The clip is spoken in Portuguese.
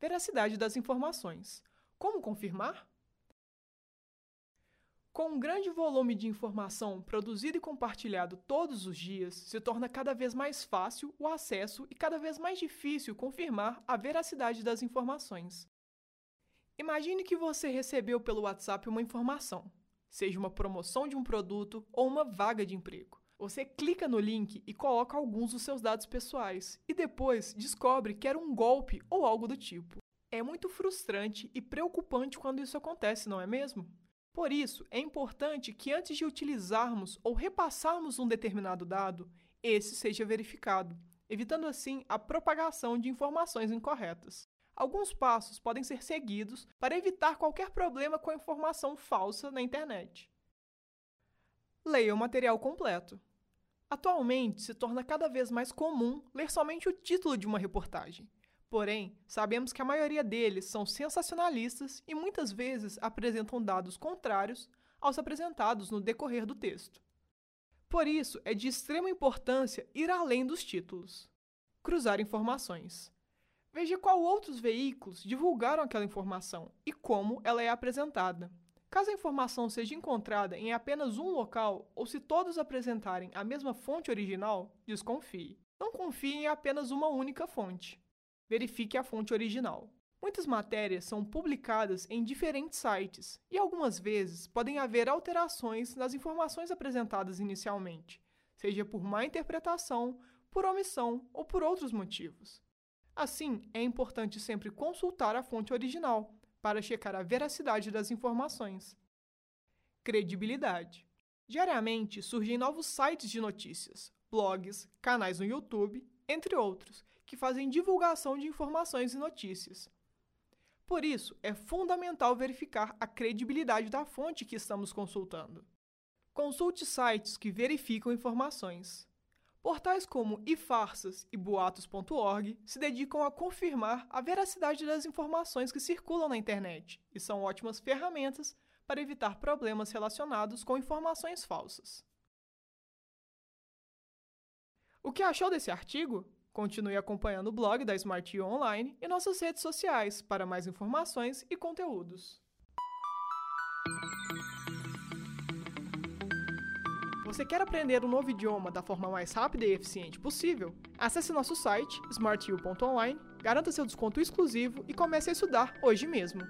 Veracidade das informações. Como confirmar? Com um grande volume de informação produzido e compartilhado todos os dias, se torna cada vez mais fácil o acesso e cada vez mais difícil confirmar a veracidade das informações. Imagine que você recebeu pelo WhatsApp uma informação, seja uma promoção de um produto ou uma vaga de emprego. Você clica no link e coloca alguns dos seus dados pessoais e depois descobre que era um golpe ou algo do tipo. É muito frustrante e preocupante quando isso acontece, não é mesmo? Por isso, é importante que antes de utilizarmos ou repassarmos um determinado dado, esse seja verificado, evitando assim a propagação de informações incorretas. Alguns passos podem ser seguidos para evitar qualquer problema com a informação falsa na internet. Leia o material completo. Atualmente, se torna cada vez mais comum ler somente o título de uma reportagem. Porém, sabemos que a maioria deles são sensacionalistas e muitas vezes apresentam dados contrários aos apresentados no decorrer do texto. Por isso, é de extrema importância ir além dos títulos. Cruzar informações. Veja qual outros veículos divulgaram aquela informação e como ela é apresentada. Caso a informação seja encontrada em apenas um local ou se todos apresentarem a mesma fonte original, desconfie. Não confie em apenas uma única fonte. Verifique a fonte original. Muitas matérias são publicadas em diferentes sites e algumas vezes podem haver alterações nas informações apresentadas inicialmente, seja por má interpretação, por omissão ou por outros motivos. Assim, é importante sempre consultar a fonte original para checar a veracidade das informações. Credibilidade. Diariamente surgem novos sites de notícias, blogs, canais no YouTube, entre outros, que fazem divulgação de informações e notícias. Por isso, é fundamental verificar a credibilidade da fonte que estamos consultando. Consulte sites que verificam informações. Portais como ifarsas e boatos.org se dedicam a confirmar a veracidade das informações que circulam na internet e são ótimas ferramentas para evitar problemas relacionados com informações falsas. O que achou desse artigo? Continue acompanhando o blog da Smart Online e nossas redes sociais para mais informações e conteúdos. Você quer aprender um novo idioma da forma mais rápida e eficiente possível? Acesse nosso site smartu.online, garanta seu desconto exclusivo e comece a estudar hoje mesmo.